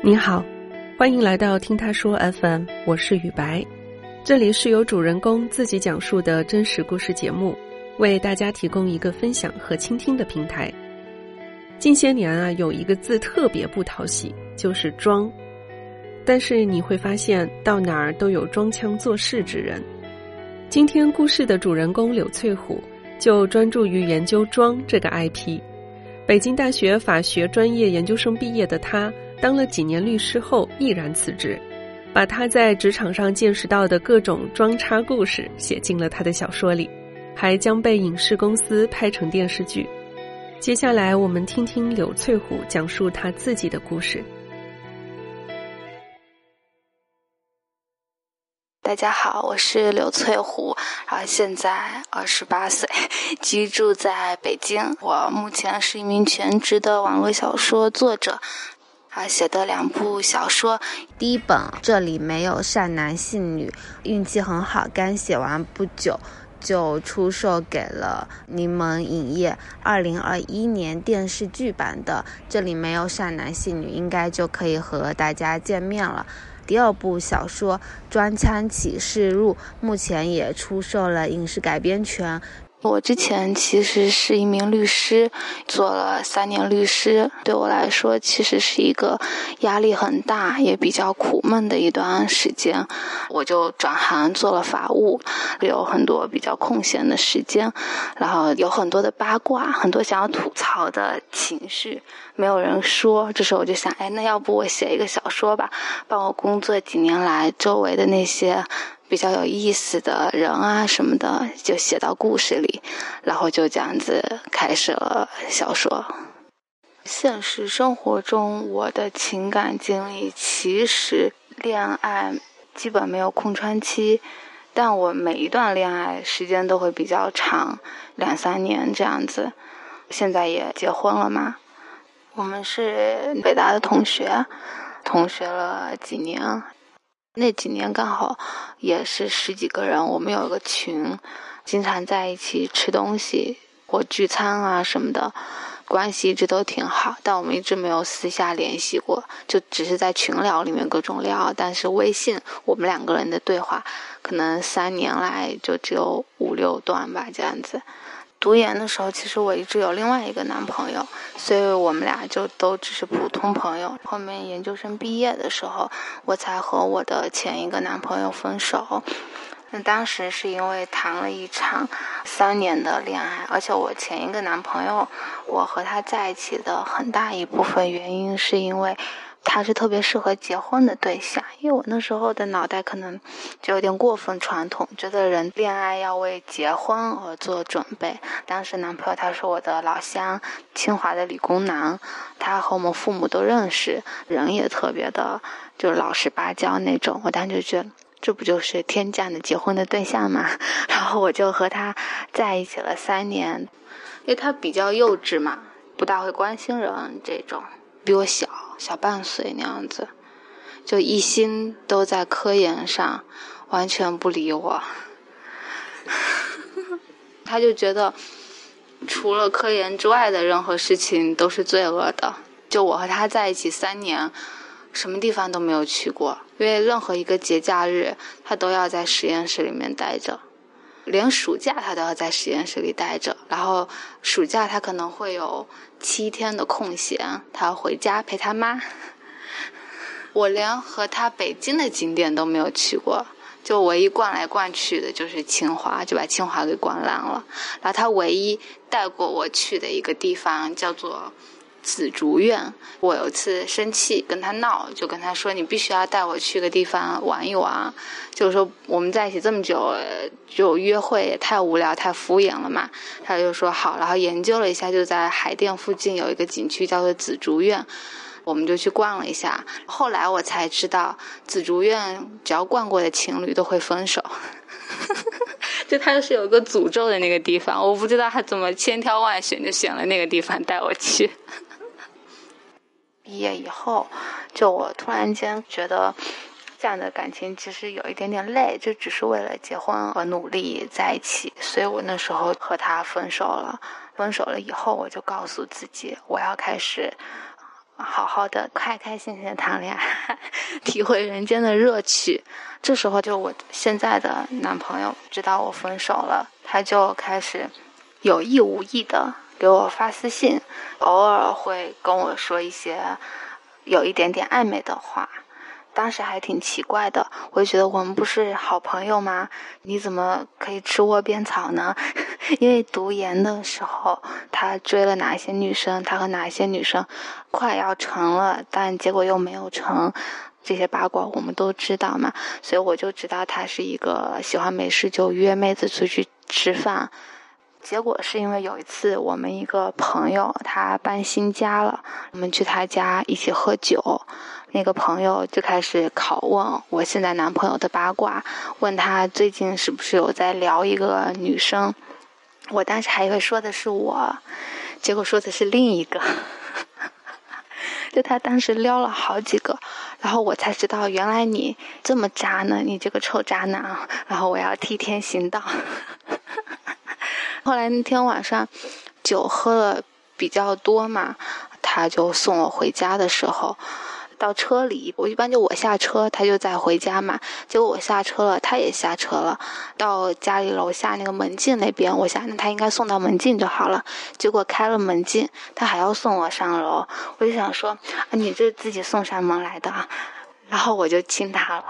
你好，欢迎来到听他说 FM，我是雨白，这里是由主人公自己讲述的真实故事节目，为大家提供一个分享和倾听的平台。近些年啊，有一个字特别不讨喜，就是装。但是你会发现，到哪儿都有装腔作势之人。今天故事的主人公柳翠虎，就专注于研究“装”这个 IP。北京大学法学专业研究生毕业的他。当了几年律师后，毅然辞职，把他在职场上见识到的各种装叉故事写进了他的小说里，还将被影视公司拍成电视剧。接下来，我们听听柳翠虎讲述他自己的故事。大家好，我是柳翠虎，啊现在二十八岁，居住在北京。我目前是一名全职的网络小说作者。他写的两部小说，第一本这里没有善男信女，运气很好，刚写完不久就出售给了柠檬影业。二零二一年电视剧版的这里没有善男信女，应该就可以和大家见面了。第二部小说《装腔启示录》目前也出售了影视改编权。我之前其实是一名律师，做了三年律师，对我来说其实是一个压力很大也比较苦闷的一段时间。我就转行做了法务，有很多比较空闲的时间，然后有很多的八卦，很多想要吐槽的情绪，没有人说。这时候我就想，哎，那要不我写一个小说吧，帮我工作几年来周围的那些。比较有意思的人啊什么的，就写到故事里，然后就这样子开始了小说。现实生活中，我的情感经历其实恋爱基本没有空窗期，但我每一段恋爱时间都会比较长，两三年这样子。现在也结婚了嘛，我们是北大的同学，同学了几年。那几年刚好也是十几个人，我们有一个群，经常在一起吃东西或聚餐啊什么的，关系一直都挺好。但我们一直没有私下联系过，就只是在群聊里面各种聊。但是微信，我们两个人的对话，可能三年来就只有五六段吧，这样子。读研的时候，其实我一直有另外一个男朋友，所以我们俩就都只是普通朋友。后面研究生毕业的时候，我才和我的前一个男朋友分手。那当时是因为谈了一场三年的恋爱，而且我前一个男朋友，我和他在一起的很大一部分原因是因为。他是特别适合结婚的对象，因为我那时候的脑袋可能就有点过分传统，觉得人恋爱要为结婚而做准备。当时男朋友他是我的老乡，清华的理工男，他和我们父母都认识，人也特别的，就是老实巴交那种。我当时就觉得，这不就是天降的结婚的对象吗？然后我就和他在一起了三年，因为他比较幼稚嘛，不大会关心人这种。比我小小半岁那样子，就一心都在科研上，完全不理我。他就觉得，除了科研之外的任何事情都是罪恶的。就我和他在一起三年，什么地方都没有去过，因为任何一个节假日，他都要在实验室里面待着。连暑假他都要在实验室里待着，然后暑假他可能会有七天的空闲，他要回家陪他妈。我连和他北京的景点都没有去过，就唯一逛来逛去的就是清华，就把清华给逛烂了。然后他唯一带过我去的一个地方叫做。紫竹院，我有一次生气跟他闹，就跟他说：“你必须要带我去个地方玩一玩。”就是说我们在一起这么久，就约会也太无聊、太敷衍了嘛。他就说好，然后研究了一下，就在海淀附近有一个景区叫做紫竹院，我们就去逛了一下。后来我才知道，紫竹院只要逛过的情侣都会分手，就他是有一个诅咒的那个地方，我不知道他怎么千挑万选就选了那个地方带我去。毕业以后，就我突然间觉得，这样的感情其实有一点点累，就只是为了结婚而努力在一起，所以我那时候和他分手了。分手了以后，我就告诉自己，我要开始好好的开开心心的谈恋爱，体会人间的乐趣。这时候，就我现在的男朋友知道我分手了，他就开始有意无意的给我发私信，偶尔会跟我说一些有一点点暧昧的话。当时还挺奇怪的，我觉得我们不是好朋友吗？你怎么可以吃窝边草呢？因为读研的时候，他追了哪些女生，他和哪些女生快要成了，但结果又没有成，这些八卦我们都知道嘛。所以我就知道他是一个喜欢没事就约妹子出去吃饭。结果是因为有一次我们一个朋友他搬新家了，我们去他家一起喝酒。那个朋友就开始拷问我现在男朋友的八卦，问他最近是不是有在聊一个女生。我当时还以为说的是我，结果说的是另一个。就他当时撩了好几个，然后我才知道原来你这么渣呢，你这个臭渣男。然后我要替天行道。后来那天晚上酒喝了比较多嘛，他就送我回家的时候。到车里，我一般就我下车，他就在回家嘛。结果我下车了，他也下车了。到家里楼下那个门禁那边，我想那他应该送到门禁就好了。结果开了门禁，他还要送我上楼。我就想说，你这自己送上门来的啊。然后我就亲他了。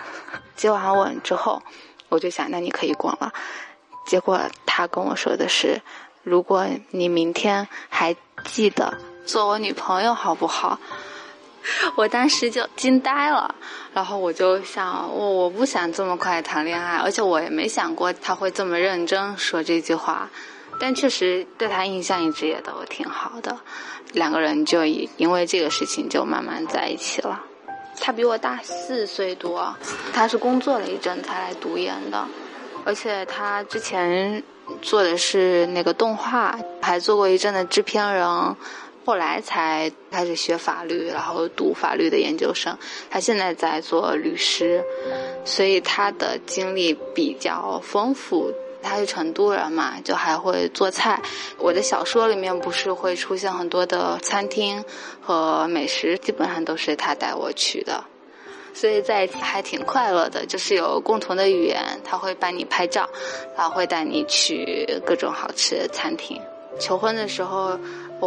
接完吻之后，我就想，那你可以滚了。结果他跟我说的是，如果你明天还记得做我女朋友，好不好？我当时就惊呆了，然后我就想，我我不想这么快谈恋爱，而且我也没想过他会这么认真说这句话，但确实对他印象一直也都挺好的，两个人就因为这个事情就慢慢在一起了。他比我大四岁多，他是工作了一阵才来读研的，而且他之前做的是那个动画，还做过一阵的制片人。后来才开始学法律，然后读法律的研究生。他现在在做律师，所以他的经历比较丰富。他是成都人嘛，就还会做菜。我的小说里面不是会出现很多的餐厅和美食，基本上都是他带我去的，所以在一起还挺快乐的。就是有共同的语言，他会帮你拍照，然后会带你去各种好吃的餐厅。求婚的时候。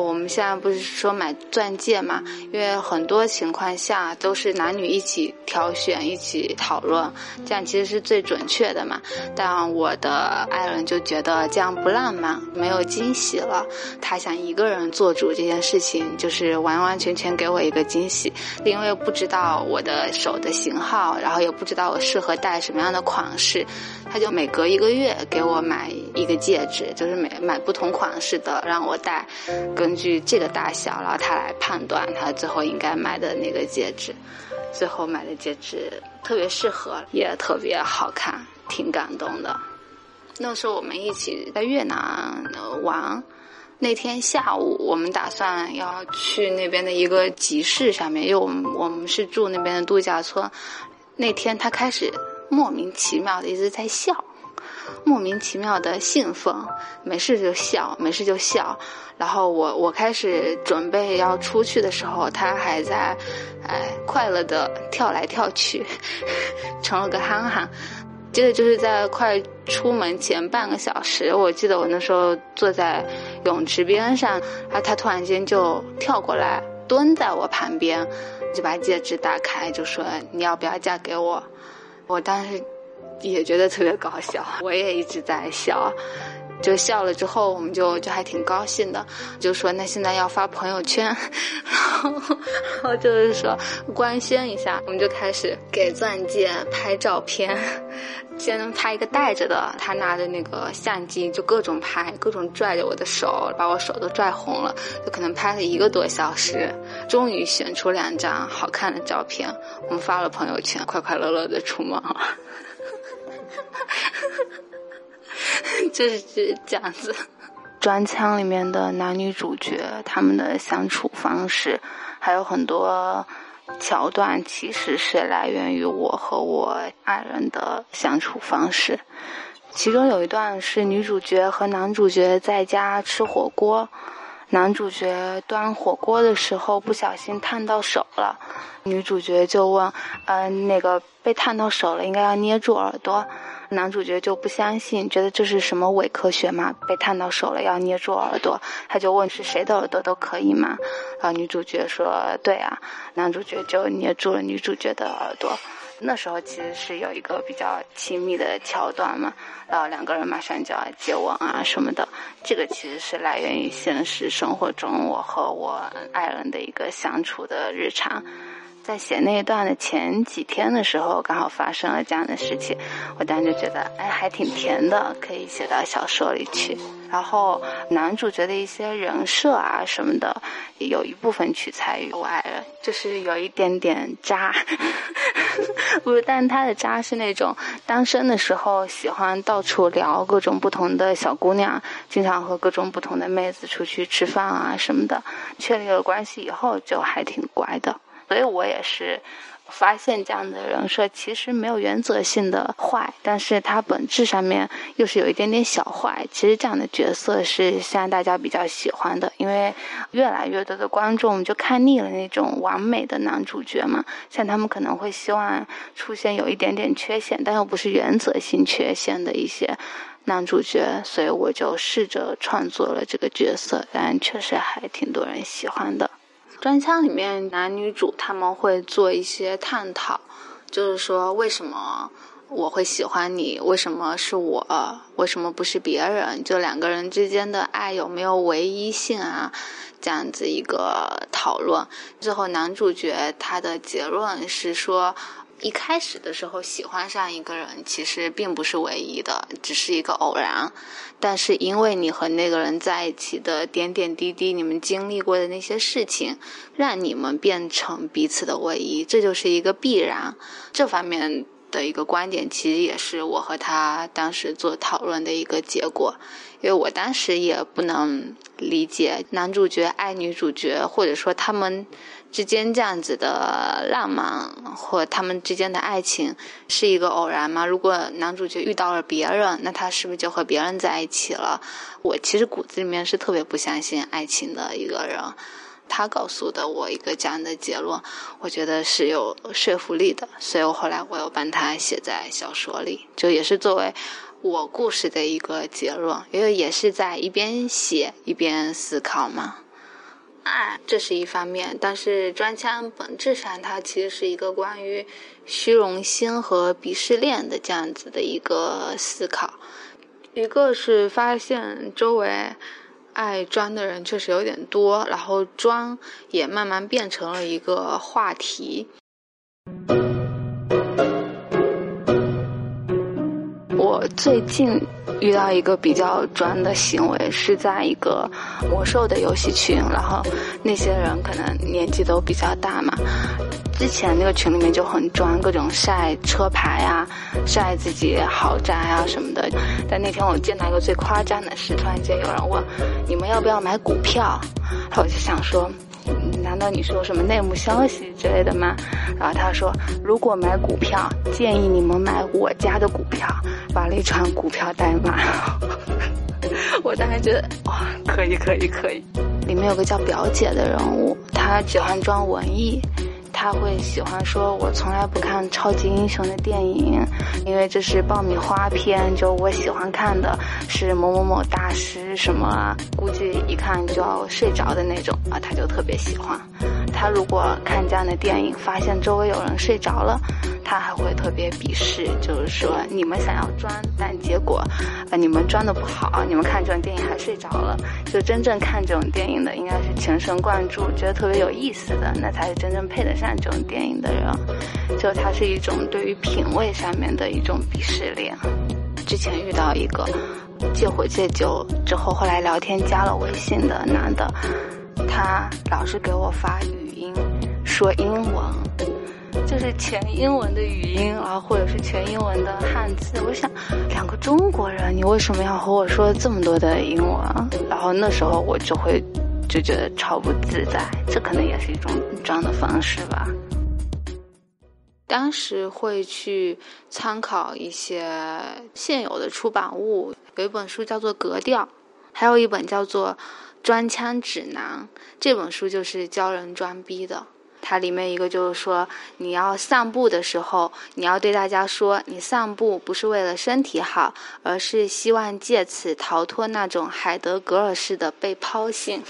我们现在不是说买钻戒嘛？因为很多情况下都是男女一起挑选、一起讨论，这样其实是最准确的嘛。但我的爱人就觉得这样不浪漫，没有惊喜了。他想一个人做主这件事情，就是完完全全给我一个惊喜。因为不知道我的手的型号，然后也不知道我适合戴什么样的款式，他就每隔一个月给我买一个戒指，就是每买不同款式的让我戴。根据这个大小，然后他来判断他最后应该买的那个戒指，最后买的戒指特别适合，也特别好看，挺感动的。那时候我们一起在越南玩，那天下午我们打算要去那边的一个集市上面，因为我们我们是住那边的度假村。那天他开始莫名其妙的一直在笑。莫名其妙的兴奋，没事就笑，没事就笑。然后我我开始准备要出去的时候，他还在，哎，快乐的跳来跳去，成了个憨憨。接着就是在快出门前半个小时，我记得我那时候坐在泳池边上，然后他突然间就跳过来，蹲在我旁边，就把戒指打开，就说你要不要嫁给我？我当时。也觉得特别搞笑，我也一直在笑，就笑了之后，我们就就还挺高兴的，就说那现在要发朋友圈，然后然后就是说官宣一下，我们就开始给钻戒拍照片，先拍一个戴着的，他拿着那个相机就各种拍，各种拽着我的手，把我手都拽红了，就可能拍了一个多小时，终于选出两张好看的照片，我们发了朋友圈，快快乐乐的出门了。就是这样子，专枪里面的男女主角他们的相处方式，还有很多桥段，其实是来源于我和我爱人的相处方式。其中有一段是女主角和男主角在家吃火锅，男主角端火锅的时候不小心烫到手了，女主角就问：“嗯，那个被烫到手了，应该要捏住耳朵。”男主角就不相信，觉得这是什么伪科学嘛？被烫到手了要捏住耳朵，他就问是谁的耳朵都可以吗？然后女主角说：“对啊。”男主角就捏住了女主角的耳朵。那时候其实是有一个比较亲密的桥段嘛，然后两个人马上就要接吻啊什么的。这个其实是来源于现实生活中我和我爱人的一个相处的日常。在写那一段的前几天的时候，刚好发生了这样的事情，我当时就觉得，哎，还挺甜的，可以写到小说里去。然后男主角的一些人设啊什么的，有一部分取材于我爱人，就是有一点点渣，不是，但他的渣是那种单身的时候喜欢到处聊各种不同的小姑娘，经常和各种不同的妹子出去吃饭啊什么的，确立了关系以后就还挺乖的。所以我也是发现这样的人设其实没有原则性的坏，但是他本质上面又是有一点点小坏。其实这样的角色是现在大家比较喜欢的，因为越来越多的观众就看腻了那种完美的男主角嘛，像他们可能会希望出现有一点点缺陷，但又不是原则性缺陷的一些男主角，所以我就试着创作了这个角色，但确实还挺多人喜欢的。专枪里面男女主他们会做一些探讨，就是说为什么我会喜欢你，为什么是我，为什么不是别人？就两个人之间的爱有没有唯一性啊？这样子一个讨论。最后男主角他的结论是说。一开始的时候喜欢上一个人，其实并不是唯一的，只是一个偶然。但是因为你和那个人在一起的点点滴滴，你们经历过的那些事情，让你们变成彼此的唯一，这就是一个必然。这方面的一个观点，其实也是我和他当时做讨论的一个结果。因为我当时也不能理解男主角爱女主角，或者说他们。之间这样子的浪漫，或他们之间的爱情是一个偶然吗？如果男主角遇到了别人，那他是不是就和别人在一起了？我其实骨子里面是特别不相信爱情的一个人。他告诉的我一个这样的结论，我觉得是有说服力的，所以我后来我又帮他写在小说里，就也是作为我故事的一个结论，因为也是在一边写一边思考嘛。爱，这是一方面，但是专枪本质上它其实是一个关于虚荣心和鄙视链的这样子的一个思考。一个是发现周围爱装的人确实有点多，然后装也慢慢变成了一个话题。我最近。遇到一个比较专的行为，是在一个魔兽的游戏群，然后那些人可能年纪都比较大嘛。之前那个群里面就很装，各种晒车牌啊，晒自己豪宅啊什么的。但那天我见到一个最夸张的是，突然间有人问你们要不要买股票，然后我就想说。难道你是有什么内幕消息之类的吗？然后他说，如果买股票，建议你们买我家的股票，发了一串股票代码。我当时觉得哇，可以可以可以。里面有个叫表姐的人物，她喜欢装文艺。他会喜欢说：“我从来不看超级英雄的电影，因为这是爆米花片。就我喜欢看的是某某某大师什么，估计一看就要睡着的那种啊。”他就特别喜欢。他如果看这样的电影，发现周围有人睡着了，他还会特别鄙视，就是说你们想要装，但结果啊你们装的不好，你们看这种电影还睡着了。就真正看这种电影的，应该是全神贯注，觉得特别有意思的，那才是真正配得上。看这种电影的人，就它是一种对于品味上面的一种鄙视链。之前遇到一个戒火戒酒之后，后来聊天加了微信的男的，他老是给我发语音说英文，就是全英文的语音啊，或者是全英文的汉字。我想，两个中国人，你为什么要和我说这么多的英文？然后那时候我就会。就觉得超不自在，这可能也是一种装的方式吧。当时会去参考一些现有的出版物，有一本书叫做《格调》，还有一本叫做《装腔指南》这本书就是教人装逼的。它里面一个就是说，你要散步的时候，你要对大家说，你散步不是为了身体好，而是希望借此逃脱那种海德格尔式的被抛性。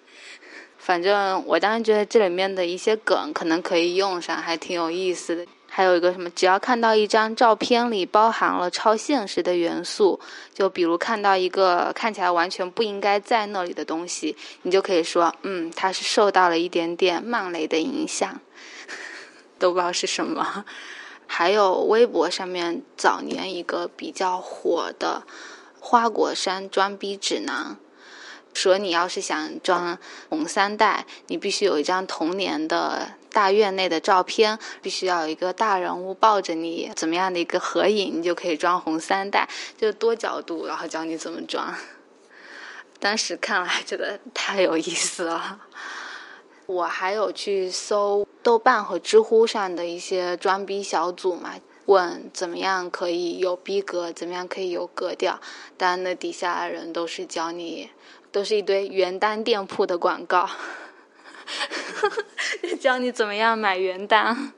反正我当时觉得这里面的一些梗可能可以用上，还挺有意思的。还有一个什么，只要看到一张照片里包含了超现实的元素，就比如看到一个看起来完全不应该在那里的东西，你就可以说，嗯，它是受到了一点点漫雷的影响，都不知道是什么。还有微博上面早年一个比较火的花果山装逼指南。说你要是想装红三代，你必须有一张童年的大院内的照片，必须要有一个大人物抱着你，怎么样的一个合影，你就可以装红三代，就多角度，然后教你怎么装。当时看了觉得太有意思了。我还有去搜豆瓣和知乎上的一些装逼小组嘛，问怎么样可以有逼格，怎么样可以有格调，当然那底下的人都是教你。都是一堆原单店铺的广告，教你怎么样买原单。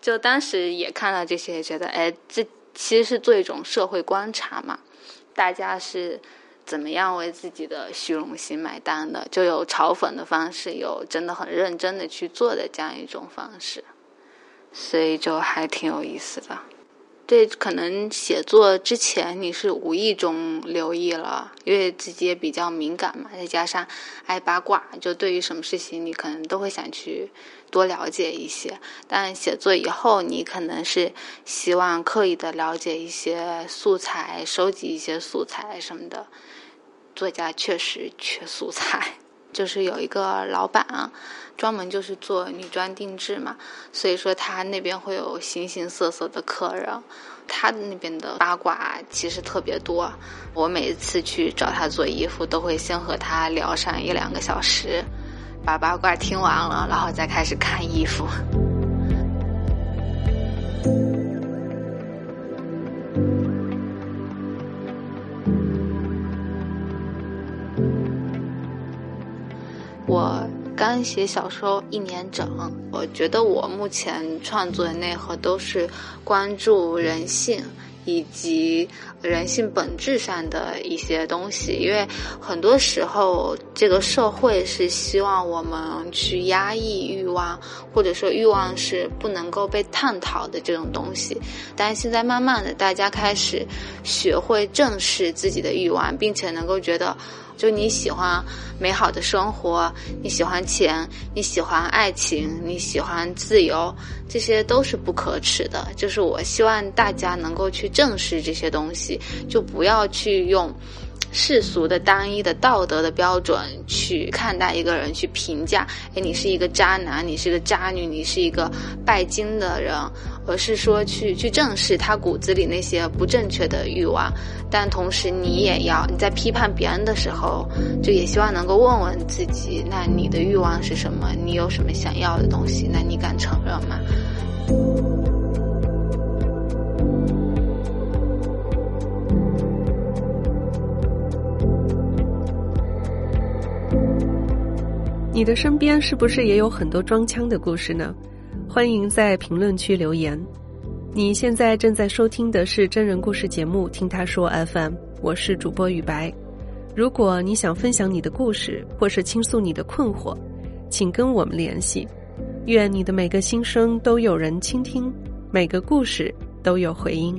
就当时也看到这些，觉得哎，这其实是做一种社会观察嘛。大家是怎么样为自己的虚荣心买单的？就有嘲讽的方式，有真的很认真的去做的这样一种方式，所以就还挺有意思的。这，可能写作之前你是无意中留意了，因为自己也比较敏感嘛，再加上爱八卦，就对于什么事情你可能都会想去多了解一些。但写作以后，你可能是希望刻意的了解一些素材，收集一些素材什么的。作家确实缺素材，就是有一个老板啊。专门就是做女装定制嘛，所以说他那边会有形形色色的客人，他那边的八卦其实特别多。我每一次去找他做衣服，都会先和他聊上一两个小时，把八卦听完了，然后再开始看衣服。写小说一年整，我觉得我目前创作的内核都是关注人性以及人性本质上的一些东西，因为很多时候这个社会是希望我们去压抑欲望，或者说欲望是不能够被探讨的这种东西，但现在慢慢的大家开始学会正视自己的欲望，并且能够觉得。就你喜欢美好的生活，你喜欢钱，你喜欢爱情，你喜欢自由，这些都是不可耻的。就是我希望大家能够去正视这些东西，就不要去用世俗的单一的道德的标准去看待一个人，去评价。哎，你是一个渣男，你是个渣女，你是一个拜金的人。而是说去去正视他骨子里那些不正确的欲望，但同时你也要你在批判别人的时候，就也希望能够问问自己，那你的欲望是什么？你有什么想要的东西？那你敢承认吗？你的身边是不是也有很多装腔的故事呢？欢迎在评论区留言。你现在正在收听的是真人故事节目《听他说 FM》，我是主播雨白。如果你想分享你的故事，或是倾诉你的困惑，请跟我们联系。愿你的每个心声都有人倾听，每个故事都有回音。